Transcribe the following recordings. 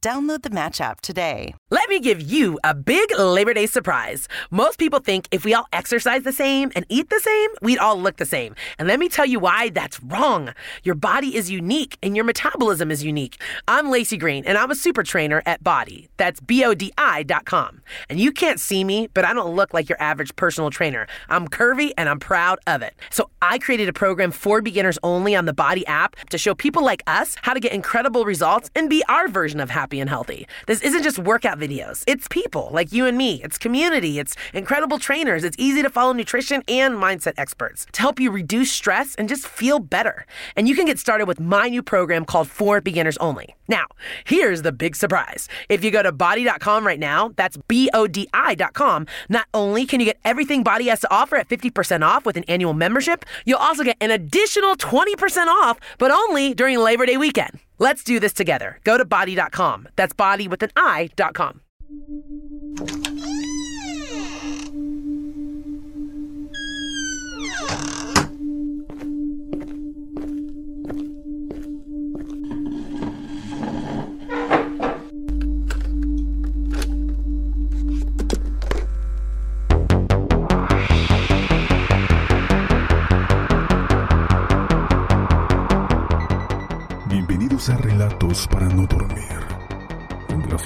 Download the Match app today. Let me give you a big Labor Day surprise. Most people think if we all exercise the same and eat the same, we'd all look the same. And let me tell you why that's wrong. Your body is unique and your metabolism is unique. I'm Lacey Green and I'm a super trainer at Body. That's B O D I.com. And you can't see me, but I don't look like your average personal trainer. I'm curvy and I'm proud of it. So I created a program for beginners only on the Body app to show people like us how to get incredible results and be our version of happy and healthy. This isn't just workout videos, it's people like you and me, it's community, it's incredible trainers, it's easy to follow nutrition and mindset experts to help you reduce stress and just feel better. And you can get started with my new program called For Beginners Only. Now, here's the big surprise. If you go to body.com right now, that's B O D I.com, not only can you get everything Body has to offer at 50% off with an annual membership, you'll also get an additional 20% off, but only during Labor Day weekend. Let's do this together. Go to body.com. That's body with an I.com.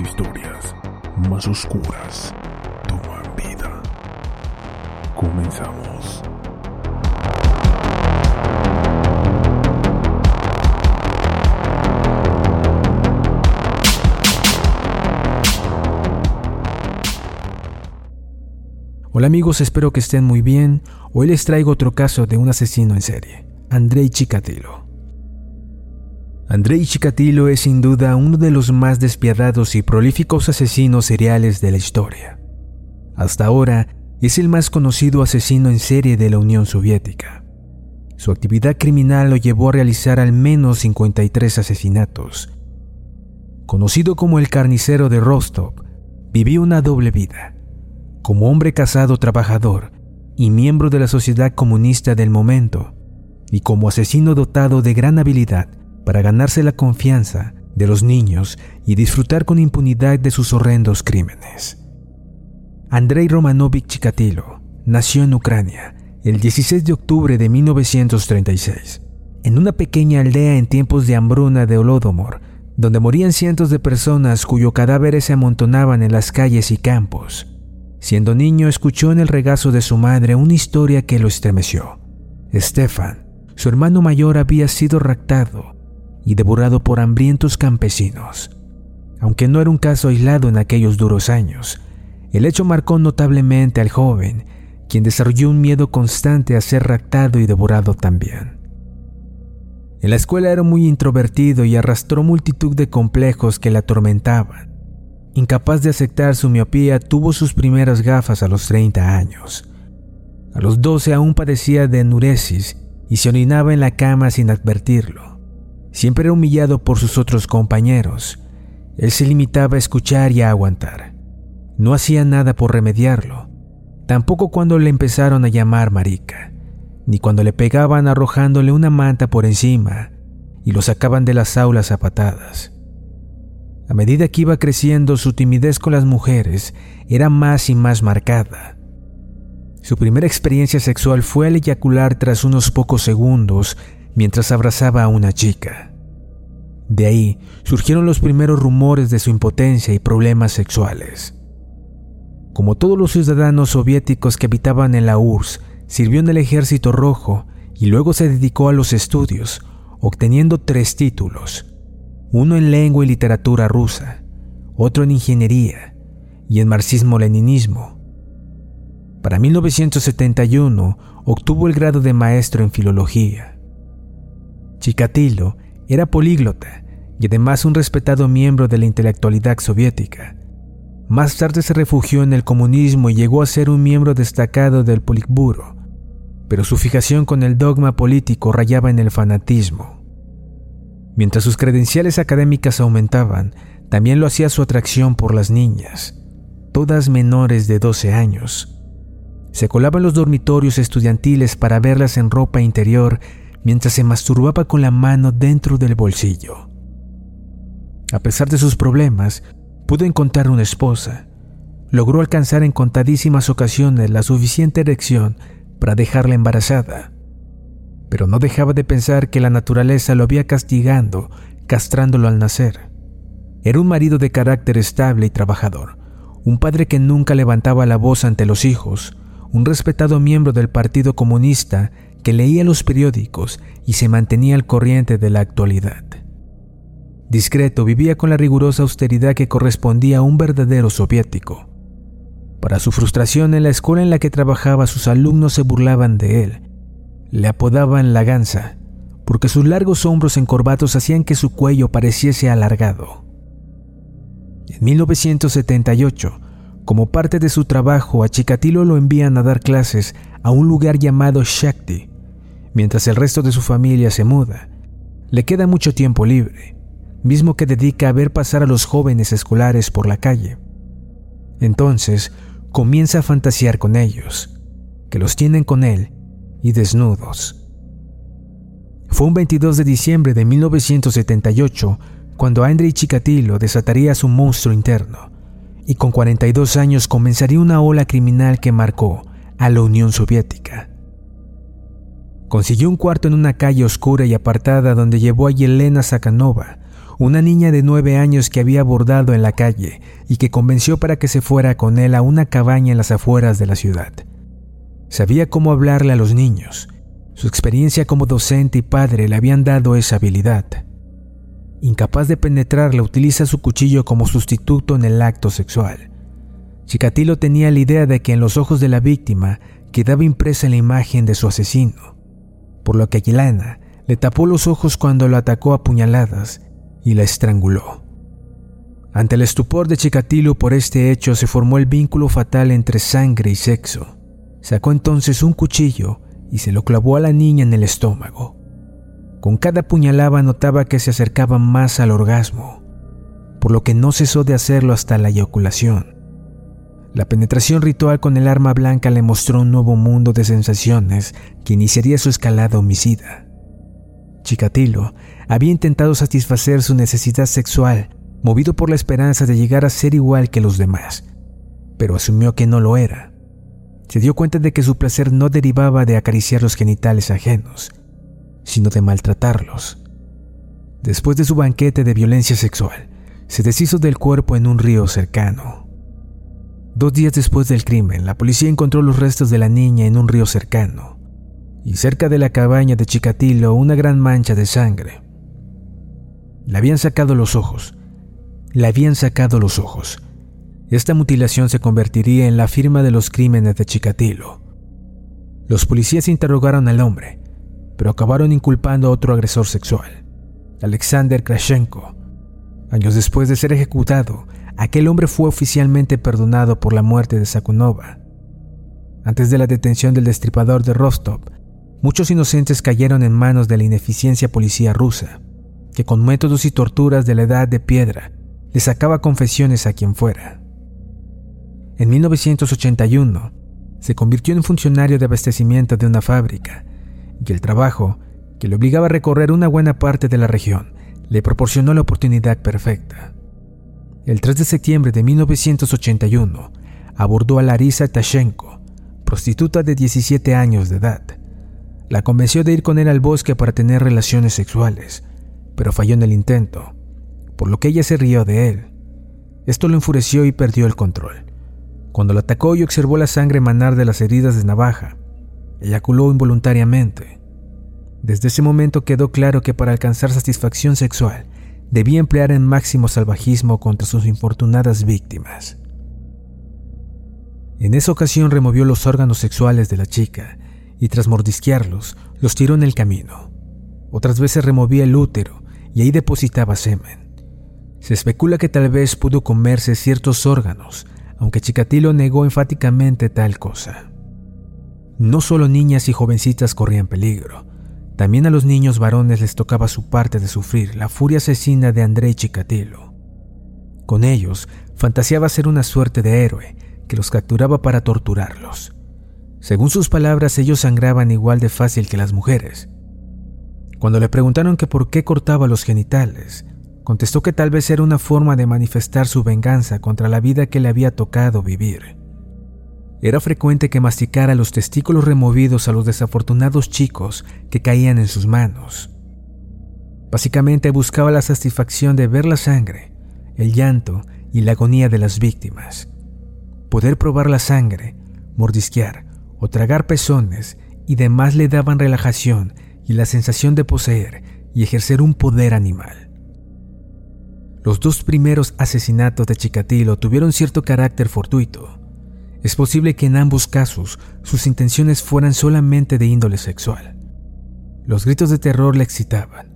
historias más oscuras toman vida. Comenzamos. Hola amigos, espero que estén muy bien. Hoy les traigo otro caso de un asesino en serie, Andrei Chikatilo. Andrei Chikatilo es sin duda uno de los más despiadados y prolíficos asesinos seriales de la historia. Hasta ahora, es el más conocido asesino en serie de la Unión Soviética. Su actividad criminal lo llevó a realizar al menos 53 asesinatos. Conocido como el carnicero de Rostov, vivió una doble vida. Como hombre casado trabajador y miembro de la sociedad comunista del momento, y como asesino dotado de gran habilidad para ganarse la confianza de los niños y disfrutar con impunidad de sus horrendos crímenes. Andrei Romanovich Chikatilo nació en Ucrania el 16 de octubre de 1936, en una pequeña aldea en tiempos de hambruna de Holodomor, donde morían cientos de personas cuyos cadáveres se amontonaban en las calles y campos. Siendo niño escuchó en el regazo de su madre una historia que lo estremeció. Stefan, su hermano mayor, había sido raptado y devorado por hambrientos campesinos. Aunque no era un caso aislado en aquellos duros años, el hecho marcó notablemente al joven, quien desarrolló un miedo constante a ser raptado y devorado también. En la escuela era muy introvertido y arrastró multitud de complejos que le atormentaban. Incapaz de aceptar su miopía, tuvo sus primeras gafas a los 30 años. A los 12 aún padecía de enuresis y se orinaba en la cama sin advertirlo. Siempre era humillado por sus otros compañeros. Él se limitaba a escuchar y a aguantar. No hacía nada por remediarlo, tampoco cuando le empezaron a llamar marica, ni cuando le pegaban arrojándole una manta por encima y lo sacaban de las aulas a patadas. A medida que iba creciendo, su timidez con las mujeres era más y más marcada. Su primera experiencia sexual fue al eyacular tras unos pocos segundos mientras abrazaba a una chica. De ahí surgieron los primeros rumores de su impotencia y problemas sexuales. Como todos los ciudadanos soviéticos que habitaban en la URSS, sirvió en el ejército rojo y luego se dedicó a los estudios, obteniendo tres títulos, uno en lengua y literatura rusa, otro en ingeniería y en marxismo-leninismo. Para 1971 obtuvo el grado de maestro en filología. Chikatilo era políglota y además un respetado miembro de la intelectualidad soviética. Más tarde se refugió en el comunismo y llegó a ser un miembro destacado del Politburo, pero su fijación con el dogma político rayaba en el fanatismo. Mientras sus credenciales académicas aumentaban, también lo hacía su atracción por las niñas, todas menores de 12 años. Se colaba en los dormitorios estudiantiles para verlas en ropa interior mientras se masturbaba con la mano dentro del bolsillo. A pesar de sus problemas, pudo encontrar una esposa. Logró alcanzar en contadísimas ocasiones la suficiente erección para dejarla embarazada. Pero no dejaba de pensar que la naturaleza lo había castigando, castrándolo al nacer. Era un marido de carácter estable y trabajador, un padre que nunca levantaba la voz ante los hijos, un respetado miembro del Partido Comunista que leía los periódicos y se mantenía al corriente de la actualidad. Discreto, vivía con la rigurosa austeridad que correspondía a un verdadero soviético. Para su frustración en la escuela en la que trabajaba, sus alumnos se burlaban de él. Le apodaban la gansa, porque sus largos hombros encorvados hacían que su cuello pareciese alargado. En 1978, como parte de su trabajo, a Chikatilo lo envían a dar clases a un lugar llamado Shakti, mientras el resto de su familia se muda. Le queda mucho tiempo libre, mismo que dedica a ver pasar a los jóvenes escolares por la calle. Entonces, comienza a fantasear con ellos, que los tienen con él y desnudos. Fue un 22 de diciembre de 1978 cuando Andrei Chikatilo desataría su monstruo interno y con 42 años comenzaría una ola criminal que marcó a la Unión Soviética. Consiguió un cuarto en una calle oscura y apartada donde llevó a Yelena Sakhanova, una niña de nueve años que había abordado en la calle y que convenció para que se fuera con él a una cabaña en las afueras de la ciudad. Sabía cómo hablarle a los niños. Su experiencia como docente y padre le habían dado esa habilidad. Incapaz de penetrarla, utiliza su cuchillo como sustituto en el acto sexual. Chikatilo tenía la idea de que en los ojos de la víctima quedaba impresa la imagen de su asesino, por lo que Aguilana le tapó los ojos cuando lo atacó a puñaladas y la estranguló. Ante el estupor de Chikatilo por este hecho se formó el vínculo fatal entre sangre y sexo. Sacó entonces un cuchillo y se lo clavó a la niña en el estómago. Con cada puñalada notaba que se acercaba más al orgasmo, por lo que no cesó de hacerlo hasta la eyaculación. La penetración ritual con el arma blanca le mostró un nuevo mundo de sensaciones que iniciaría su escalada homicida. Chikatilo había intentado satisfacer su necesidad sexual, movido por la esperanza de llegar a ser igual que los demás, pero asumió que no lo era. Se dio cuenta de que su placer no derivaba de acariciar los genitales ajenos, sino de maltratarlos. Después de su banquete de violencia sexual, se deshizo del cuerpo en un río cercano. Dos días después del crimen, la policía encontró los restos de la niña en un río cercano, y cerca de la cabaña de Chikatilo una gran mancha de sangre. Le habían sacado los ojos. Le habían sacado los ojos. Esta mutilación se convertiría en la firma de los crímenes de Chikatilo. Los policías interrogaron al hombre, pero acabaron inculpando a otro agresor sexual, Alexander Krashenko. Años después de ser ejecutado, aquel hombre fue oficialmente perdonado por la muerte de Sakunova. Antes de la detención del destripador de Rostov, muchos inocentes cayeron en manos de la ineficiencia policía rusa, que con métodos y torturas de la edad de piedra le sacaba confesiones a quien fuera. En 1981, se convirtió en funcionario de abastecimiento de una fábrica y el trabajo, que le obligaba a recorrer una buena parte de la región, le proporcionó la oportunidad perfecta. El 3 de septiembre de 1981, abordó a Larisa Tashenko, prostituta de 17 años de edad. La convenció de ir con él al bosque para tener relaciones sexuales, pero falló en el intento, por lo que ella se rió de él. Esto lo enfureció y perdió el control. Cuando lo atacó y observó la sangre emanar de las heridas de navaja, eyaculó involuntariamente. Desde ese momento quedó claro que para alcanzar satisfacción sexual debía emplear el máximo salvajismo contra sus infortunadas víctimas. En esa ocasión removió los órganos sexuales de la chica y tras mordisquearlos los tiró en el camino. Otras veces removía el útero y ahí depositaba semen. Se especula que tal vez pudo comerse ciertos órganos, aunque Chikatilo negó enfáticamente tal cosa. No solo niñas y jovencitas corrían peligro, también a los niños varones les tocaba su parte de sufrir la furia asesina de Andrei Chikatilo. Con ellos, fantaseaba ser una suerte de héroe que los capturaba para torturarlos. Según sus palabras, ellos sangraban igual de fácil que las mujeres. Cuando le preguntaron que por qué cortaba los genitales, contestó que tal vez era una forma de manifestar su venganza contra la vida que le había tocado vivir. Era frecuente que masticara los testículos removidos a los desafortunados chicos que caían en sus manos. Básicamente buscaba la satisfacción de ver la sangre, el llanto y la agonía de las víctimas. Poder probar la sangre, mordisquear o tragar pezones y demás le daban relajación y la sensación de poseer y ejercer un poder animal. Los dos primeros asesinatos de Chikatilo tuvieron cierto carácter fortuito. Es posible que en ambos casos sus intenciones fueran solamente de índole sexual. Los gritos de terror le excitaban,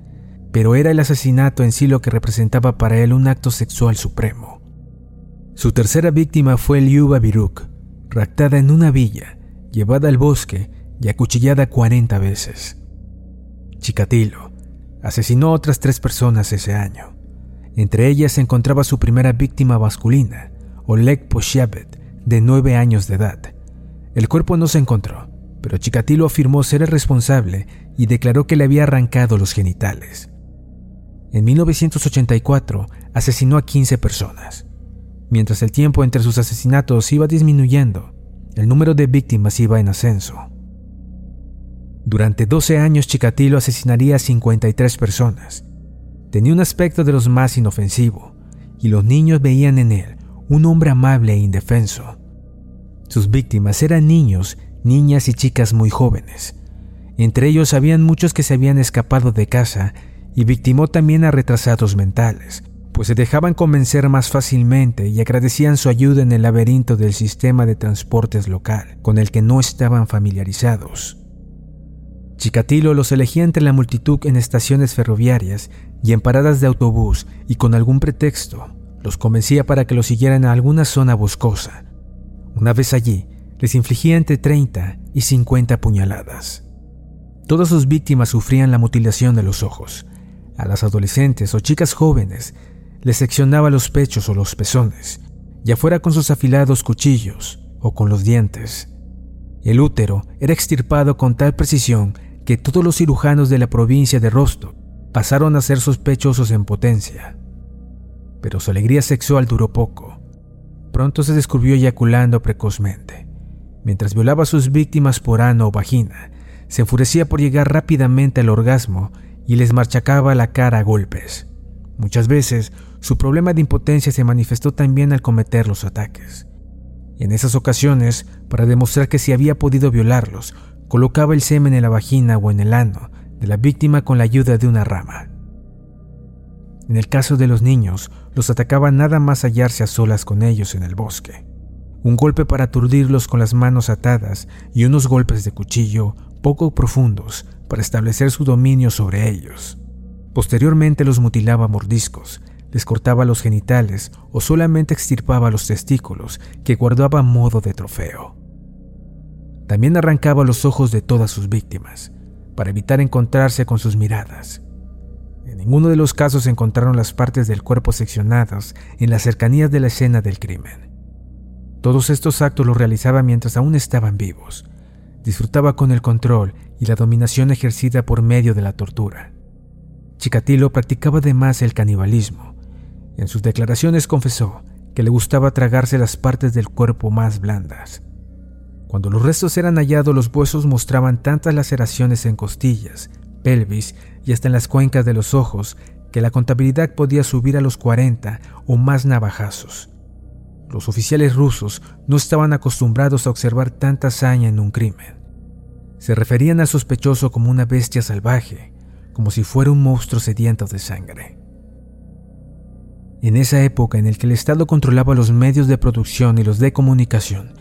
pero era el asesinato en sí lo que representaba para él un acto sexual supremo. Su tercera víctima fue Liuba Biruk, raptada en una villa, llevada al bosque y acuchillada 40 veces. Chikatilo asesinó a otras tres personas ese año. Entre ellas se encontraba su primera víctima masculina, Oleg Poshavet, de nueve años de edad. El cuerpo no se encontró, pero Chikatilo afirmó ser el responsable y declaró que le había arrancado los genitales. En 1984 asesinó a 15 personas. Mientras el tiempo entre sus asesinatos iba disminuyendo, el número de víctimas iba en ascenso. Durante 12 años Chikatilo asesinaría a 53 personas. Tenía un aspecto de los más inofensivo, y los niños veían en él un hombre amable e indefenso. Sus víctimas eran niños, niñas y chicas muy jóvenes. Entre ellos habían muchos que se habían escapado de casa y victimó también a retrasados mentales, pues se dejaban convencer más fácilmente y agradecían su ayuda en el laberinto del sistema de transportes local, con el que no estaban familiarizados. Chikatilo los elegía entre la multitud en estaciones ferroviarias y en paradas de autobús y con algún pretexto los convencía para que los siguieran a alguna zona boscosa. Una vez allí, les infligía entre 30 y 50 puñaladas. Todas sus víctimas sufrían la mutilación de los ojos. A las adolescentes o chicas jóvenes les seccionaba los pechos o los pezones, ya fuera con sus afilados cuchillos o con los dientes. El útero era extirpado con tal precisión que todos los cirujanos de la provincia de Rostock pasaron a ser sospechosos en potencia. Pero su alegría sexual duró poco. Pronto se descubrió eyaculando precozmente. Mientras violaba a sus víctimas por ano o vagina, se enfurecía por llegar rápidamente al orgasmo y les marchacaba la cara a golpes. Muchas veces su problema de impotencia se manifestó también al cometer los ataques. En esas ocasiones, para demostrar que si había podido violarlos, colocaba el semen en la vagina o en el ano de la víctima con la ayuda de una rama. En el caso de los niños, los atacaba nada más hallarse a solas con ellos en el bosque. Un golpe para aturdirlos con las manos atadas y unos golpes de cuchillo poco profundos para establecer su dominio sobre ellos. Posteriormente los mutilaba mordiscos, les cortaba los genitales o solamente extirpaba los testículos que guardaba a modo de trofeo. También arrancaba los ojos de todas sus víctimas, para evitar encontrarse con sus miradas. En ninguno de los casos encontraron las partes del cuerpo seccionadas en las cercanías de la escena del crimen. Todos estos actos los realizaba mientras aún estaban vivos. Disfrutaba con el control y la dominación ejercida por medio de la tortura. Chikatilo practicaba además el canibalismo. En sus declaraciones confesó que le gustaba tragarse las partes del cuerpo más blandas. Cuando los restos eran hallados, los huesos mostraban tantas laceraciones en costillas, pelvis y hasta en las cuencas de los ojos que la contabilidad podía subir a los 40 o más navajazos. Los oficiales rusos no estaban acostumbrados a observar tanta hazaña en un crimen. Se referían al sospechoso como una bestia salvaje, como si fuera un monstruo sediento de sangre. En esa época en la que el Estado controlaba los medios de producción y los de comunicación,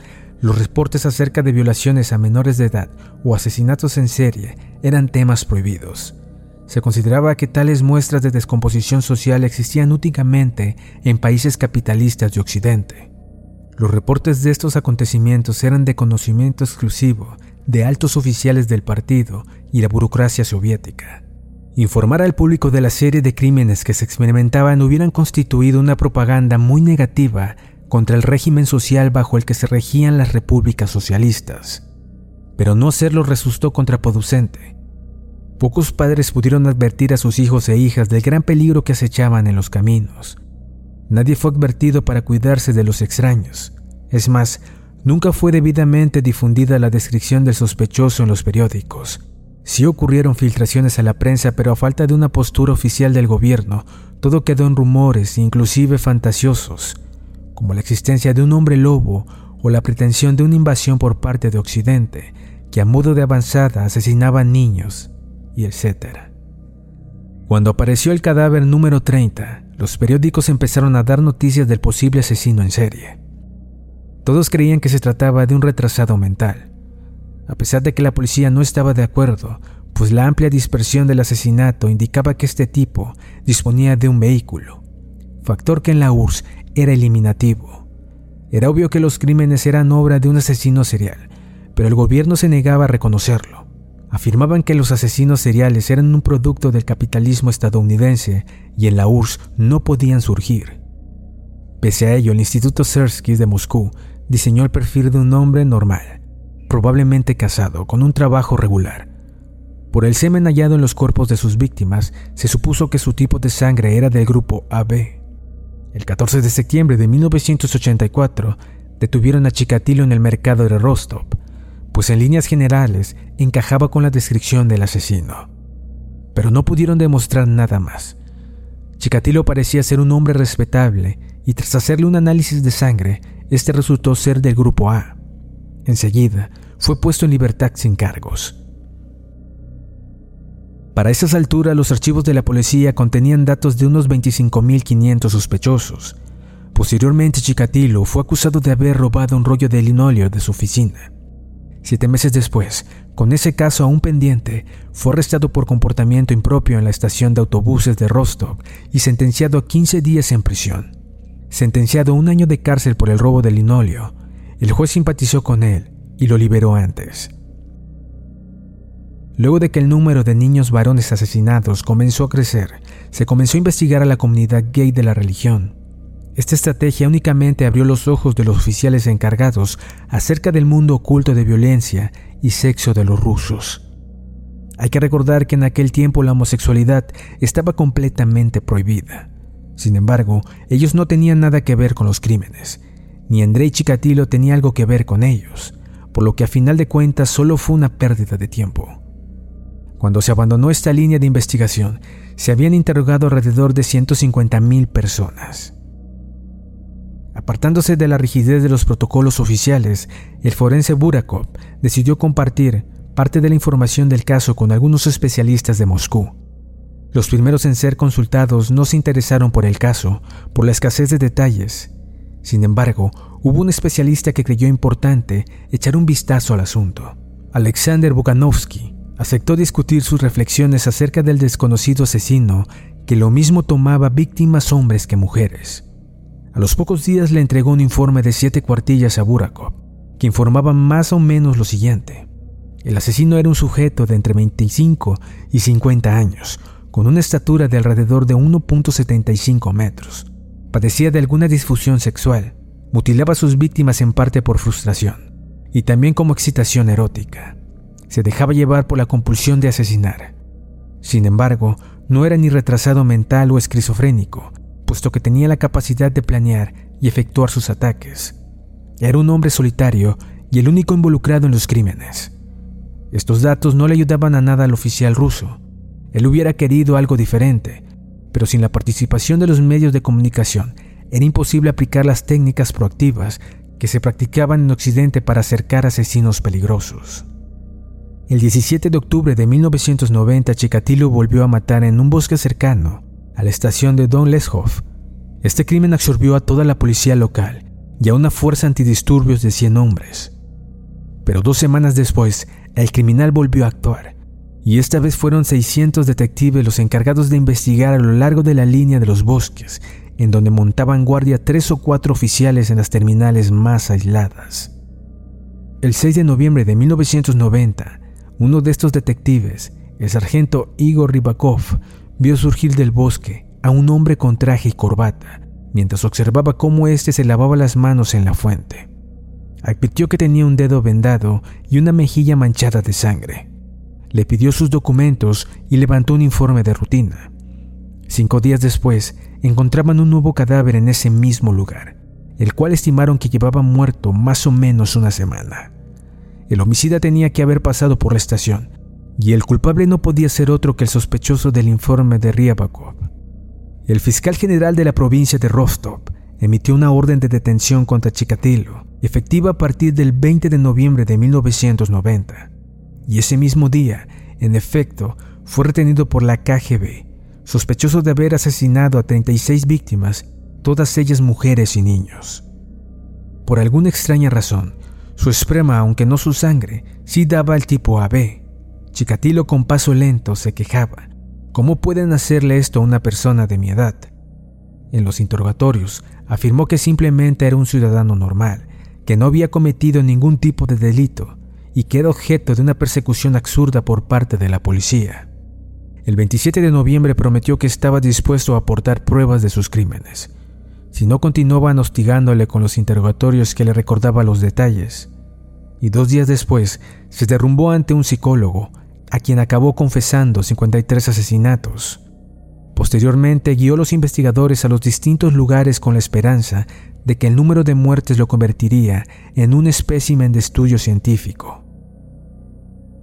los reportes acerca de violaciones a menores de edad o asesinatos en serie eran temas prohibidos. Se consideraba que tales muestras de descomposición social existían únicamente en países capitalistas de Occidente. Los reportes de estos acontecimientos eran de conocimiento exclusivo de altos oficiales del partido y la burocracia soviética. Informar al público de la serie de crímenes que se experimentaban hubieran constituido una propaganda muy negativa contra el régimen social bajo el que se regían las repúblicas socialistas. Pero no hacerlo resultó contraproducente. Pocos padres pudieron advertir a sus hijos e hijas del gran peligro que acechaban en los caminos. Nadie fue advertido para cuidarse de los extraños. Es más, nunca fue debidamente difundida la descripción del sospechoso en los periódicos. Sí ocurrieron filtraciones a la prensa, pero a falta de una postura oficial del gobierno, todo quedó en rumores, inclusive fantasiosos como la existencia de un hombre lobo o la pretensión de una invasión por parte de Occidente, que a modo de avanzada asesinaba niños, y etc. Cuando apareció el cadáver número 30, los periódicos empezaron a dar noticias del posible asesino en serie. Todos creían que se trataba de un retrasado mental, a pesar de que la policía no estaba de acuerdo, pues la amplia dispersión del asesinato indicaba que este tipo disponía de un vehículo, factor que en la URSS era eliminativo. Era obvio que los crímenes eran obra de un asesino serial, pero el gobierno se negaba a reconocerlo. Afirmaban que los asesinos seriales eran un producto del capitalismo estadounidense y en la URSS no podían surgir. Pese a ello, el Instituto Sersky de Moscú diseñó el perfil de un hombre normal, probablemente casado, con un trabajo regular. Por el semen hallado en los cuerpos de sus víctimas, se supuso que su tipo de sangre era del grupo AB. El 14 de septiembre de 1984 detuvieron a Chikatilo en el mercado de Rostov, pues en líneas generales encajaba con la descripción del asesino. Pero no pudieron demostrar nada más. Chikatilo parecía ser un hombre respetable y tras hacerle un análisis de sangre, este resultó ser del grupo A. Enseguida, fue puesto en libertad sin cargos. Para esas alturas, los archivos de la policía contenían datos de unos 25.500 sospechosos. Posteriormente, Chikatilo fue acusado de haber robado un rollo de linóleo de su oficina. Siete meses después, con ese caso aún pendiente, fue arrestado por comportamiento impropio en la estación de autobuses de Rostov y sentenciado a 15 días en prisión. Sentenciado a un año de cárcel por el robo de linóleo, el juez simpatizó con él y lo liberó antes. Luego de que el número de niños varones asesinados comenzó a crecer, se comenzó a investigar a la comunidad gay de la religión. Esta estrategia únicamente abrió los ojos de los oficiales encargados acerca del mundo oculto de violencia y sexo de los rusos. Hay que recordar que en aquel tiempo la homosexualidad estaba completamente prohibida. Sin embargo, ellos no tenían nada que ver con los crímenes, ni Andrei Chikatilo tenía algo que ver con ellos, por lo que a final de cuentas solo fue una pérdida de tiempo. Cuando se abandonó esta línea de investigación, se habían interrogado alrededor de 150.000 personas. Apartándose de la rigidez de los protocolos oficiales, el forense Burakov decidió compartir parte de la información del caso con algunos especialistas de Moscú. Los primeros en ser consultados no se interesaron por el caso, por la escasez de detalles. Sin embargo, hubo un especialista que creyó importante echar un vistazo al asunto. Alexander Bukanovsky, aceptó discutir sus reflexiones acerca del desconocido asesino que lo mismo tomaba víctimas hombres que mujeres. A los pocos días le entregó un informe de siete cuartillas a Burakov, que informaba más o menos lo siguiente. El asesino era un sujeto de entre 25 y 50 años, con una estatura de alrededor de 1.75 metros. Padecía de alguna disfusión sexual, mutilaba a sus víctimas en parte por frustración y también como excitación erótica se dejaba llevar por la compulsión de asesinar. Sin embargo, no era ni retrasado mental o esquizofrénico, puesto que tenía la capacidad de planear y efectuar sus ataques. Era un hombre solitario y el único involucrado en los crímenes. Estos datos no le ayudaban a nada al oficial ruso. Él hubiera querido algo diferente, pero sin la participación de los medios de comunicación era imposible aplicar las técnicas proactivas que se practicaban en Occidente para acercar asesinos peligrosos. El 17 de octubre de 1990, Chikatilo volvió a matar en un bosque cercano a la estación de Don Leshoff. Este crimen absorbió a toda la policía local y a una fuerza antidisturbios de 100 hombres. Pero dos semanas después, el criminal volvió a actuar y esta vez fueron 600 detectives los encargados de investigar a lo largo de la línea de los bosques, en donde montaban guardia tres o cuatro oficiales en las terminales más aisladas. El 6 de noviembre de 1990, uno de estos detectives, el sargento Igor Rybakov, vio surgir del bosque a un hombre con traje y corbata, mientras observaba cómo éste se lavaba las manos en la fuente. Advirtió que tenía un dedo vendado y una mejilla manchada de sangre le pidió sus documentos y levantó un informe de rutina. Cinco días después, encontraban un nuevo cadáver en ese mismo lugar, el cual estimaron que llevaba muerto más o menos una semana. El homicida tenía que haber pasado por la estación, y el culpable no podía ser otro que el sospechoso del informe de Ryabakov. El fiscal general de la provincia de Rostov emitió una orden de detención contra Chikatilo, efectiva a partir del 20 de noviembre de 1990 y ese mismo día, en efecto, fue retenido por la KGB, sospechoso de haber asesinado a 36 víctimas, todas ellas mujeres y niños. Por alguna extraña razón, su esprema, aunque no su sangre, sí daba el tipo AB. Chikatilo con paso lento se quejaba. ¿Cómo pueden hacerle esto a una persona de mi edad? En los interrogatorios, afirmó que simplemente era un ciudadano normal, que no había cometido ningún tipo de delito, y que era objeto de una persecución absurda por parte de la policía. El 27 de noviembre prometió que estaba dispuesto a aportar pruebas de sus crímenes, si no continuaban hostigándole con los interrogatorios que le recordaba los detalles. Y dos días después se derrumbó ante un psicólogo, a quien acabó confesando 53 asesinatos. Posteriormente guió a los investigadores a los distintos lugares con la esperanza de que el número de muertes lo convertiría en un espécimen de estudio científico.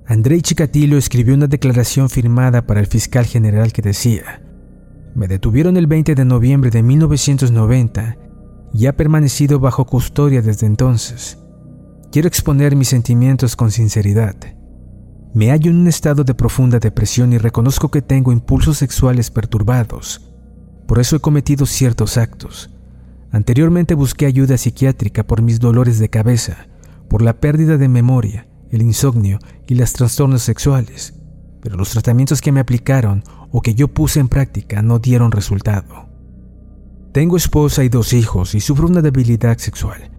Andrei Chikatilo escribió una declaración firmada para el fiscal general que decía, me detuvieron el 20 de noviembre de 1990 y ha permanecido bajo custodia desde entonces. Quiero exponer mis sentimientos con sinceridad. Me hallo en un estado de profunda depresión y reconozco que tengo impulsos sexuales perturbados. Por eso he cometido ciertos actos. Anteriormente busqué ayuda psiquiátrica por mis dolores de cabeza, por la pérdida de memoria el insomnio y los trastornos sexuales, pero los tratamientos que me aplicaron o que yo puse en práctica no dieron resultado. Tengo esposa y dos hijos y sufro una debilidad sexual,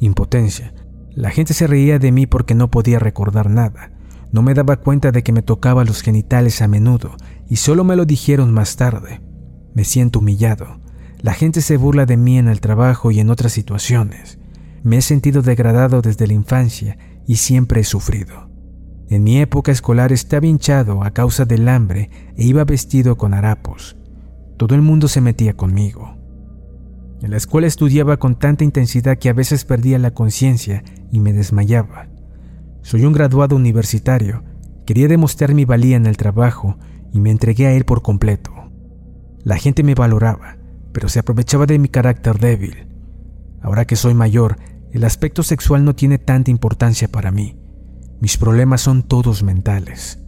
impotencia. La gente se reía de mí porque no podía recordar nada. No me daba cuenta de que me tocaba los genitales a menudo y solo me lo dijeron más tarde. Me siento humillado. La gente se burla de mí en el trabajo y en otras situaciones. Me he sentido degradado desde la infancia y siempre he sufrido. En mi época escolar estaba hinchado a causa del hambre e iba vestido con harapos. Todo el mundo se metía conmigo. En la escuela estudiaba con tanta intensidad que a veces perdía la conciencia y me desmayaba. Soy un graduado universitario. Quería demostrar mi valía en el trabajo y me entregué a él por completo. La gente me valoraba, pero se aprovechaba de mi carácter débil. Ahora que soy mayor, el aspecto sexual no tiene tanta importancia para mí. Mis problemas son todos mentales.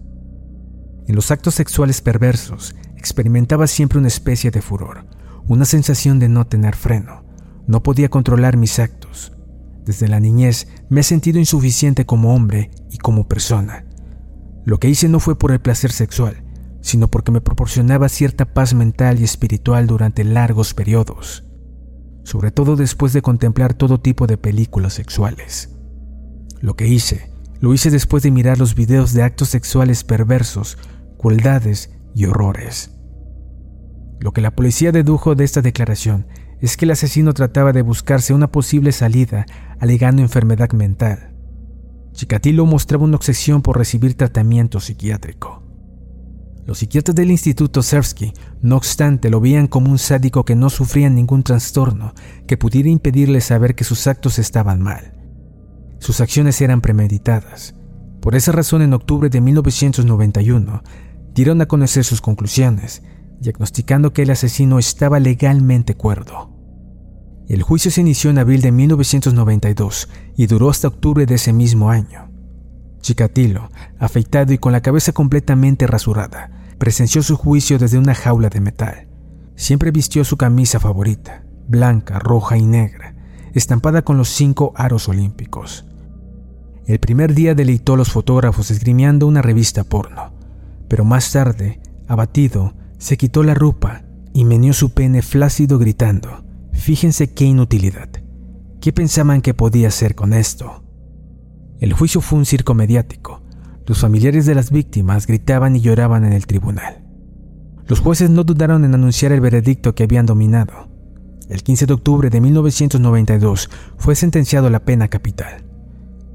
En los actos sexuales perversos experimentaba siempre una especie de furor, una sensación de no tener freno. No podía controlar mis actos. Desde la niñez me he sentido insuficiente como hombre y como persona. Lo que hice no fue por el placer sexual, sino porque me proporcionaba cierta paz mental y espiritual durante largos periodos sobre todo después de contemplar todo tipo de películas sexuales. Lo que hice, lo hice después de mirar los videos de actos sexuales perversos, crueldades y horrores. Lo que la policía dedujo de esta declaración es que el asesino trataba de buscarse una posible salida alegando enfermedad mental. Chikatilo mostraba una obsesión por recibir tratamiento psiquiátrico. Los psiquiatras del Instituto Sersky, no obstante, lo veían como un sádico que no sufría ningún trastorno que pudiera impedirle saber que sus actos estaban mal. Sus acciones eran premeditadas. Por esa razón, en octubre de 1991, dieron a conocer sus conclusiones, diagnosticando que el asesino estaba legalmente cuerdo. El juicio se inició en abril de 1992 y duró hasta octubre de ese mismo año. Chikatilo, afeitado y con la cabeza completamente rasurada, presenció su juicio desde una jaula de metal. Siempre vistió su camisa favorita, blanca, roja y negra, estampada con los cinco aros olímpicos. El primer día deleitó a los fotógrafos esgrimiando una revista porno. pero más tarde, abatido, se quitó la ropa y meneó su pene flácido gritando, fíjense qué inutilidad. ¿Qué pensaban que podía hacer con esto? El juicio fue un circo mediático. Los familiares de las víctimas gritaban y lloraban en el tribunal. Los jueces no dudaron en anunciar el veredicto que habían dominado. El 15 de octubre de 1992 fue sentenciado a la pena capital.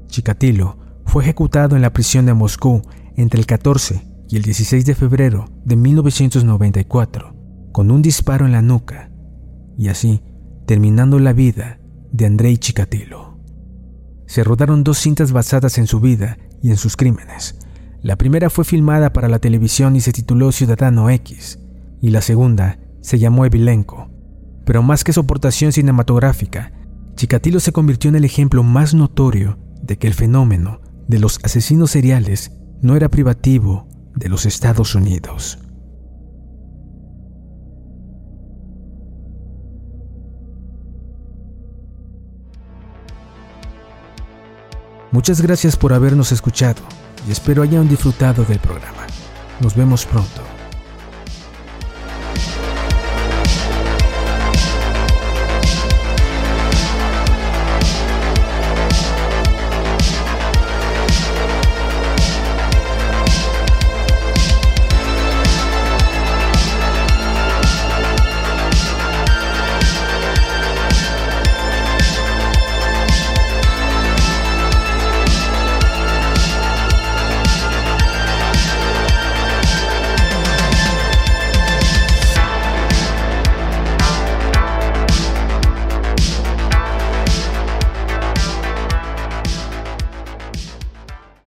Chikatilo fue ejecutado en la prisión de Moscú entre el 14 y el 16 de febrero de 1994 con un disparo en la nuca y así terminando la vida de Andrei Chikatilo. Se rodaron dos cintas basadas en su vida y en sus crímenes. La primera fue filmada para la televisión y se tituló Ciudadano X, y la segunda se llamó Evilenko. Pero más que su aportación cinematográfica, Chikatilo se convirtió en el ejemplo más notorio de que el fenómeno de los asesinos seriales no era privativo de los Estados Unidos. Muchas gracias por habernos escuchado y espero hayan disfrutado del programa. Nos vemos pronto.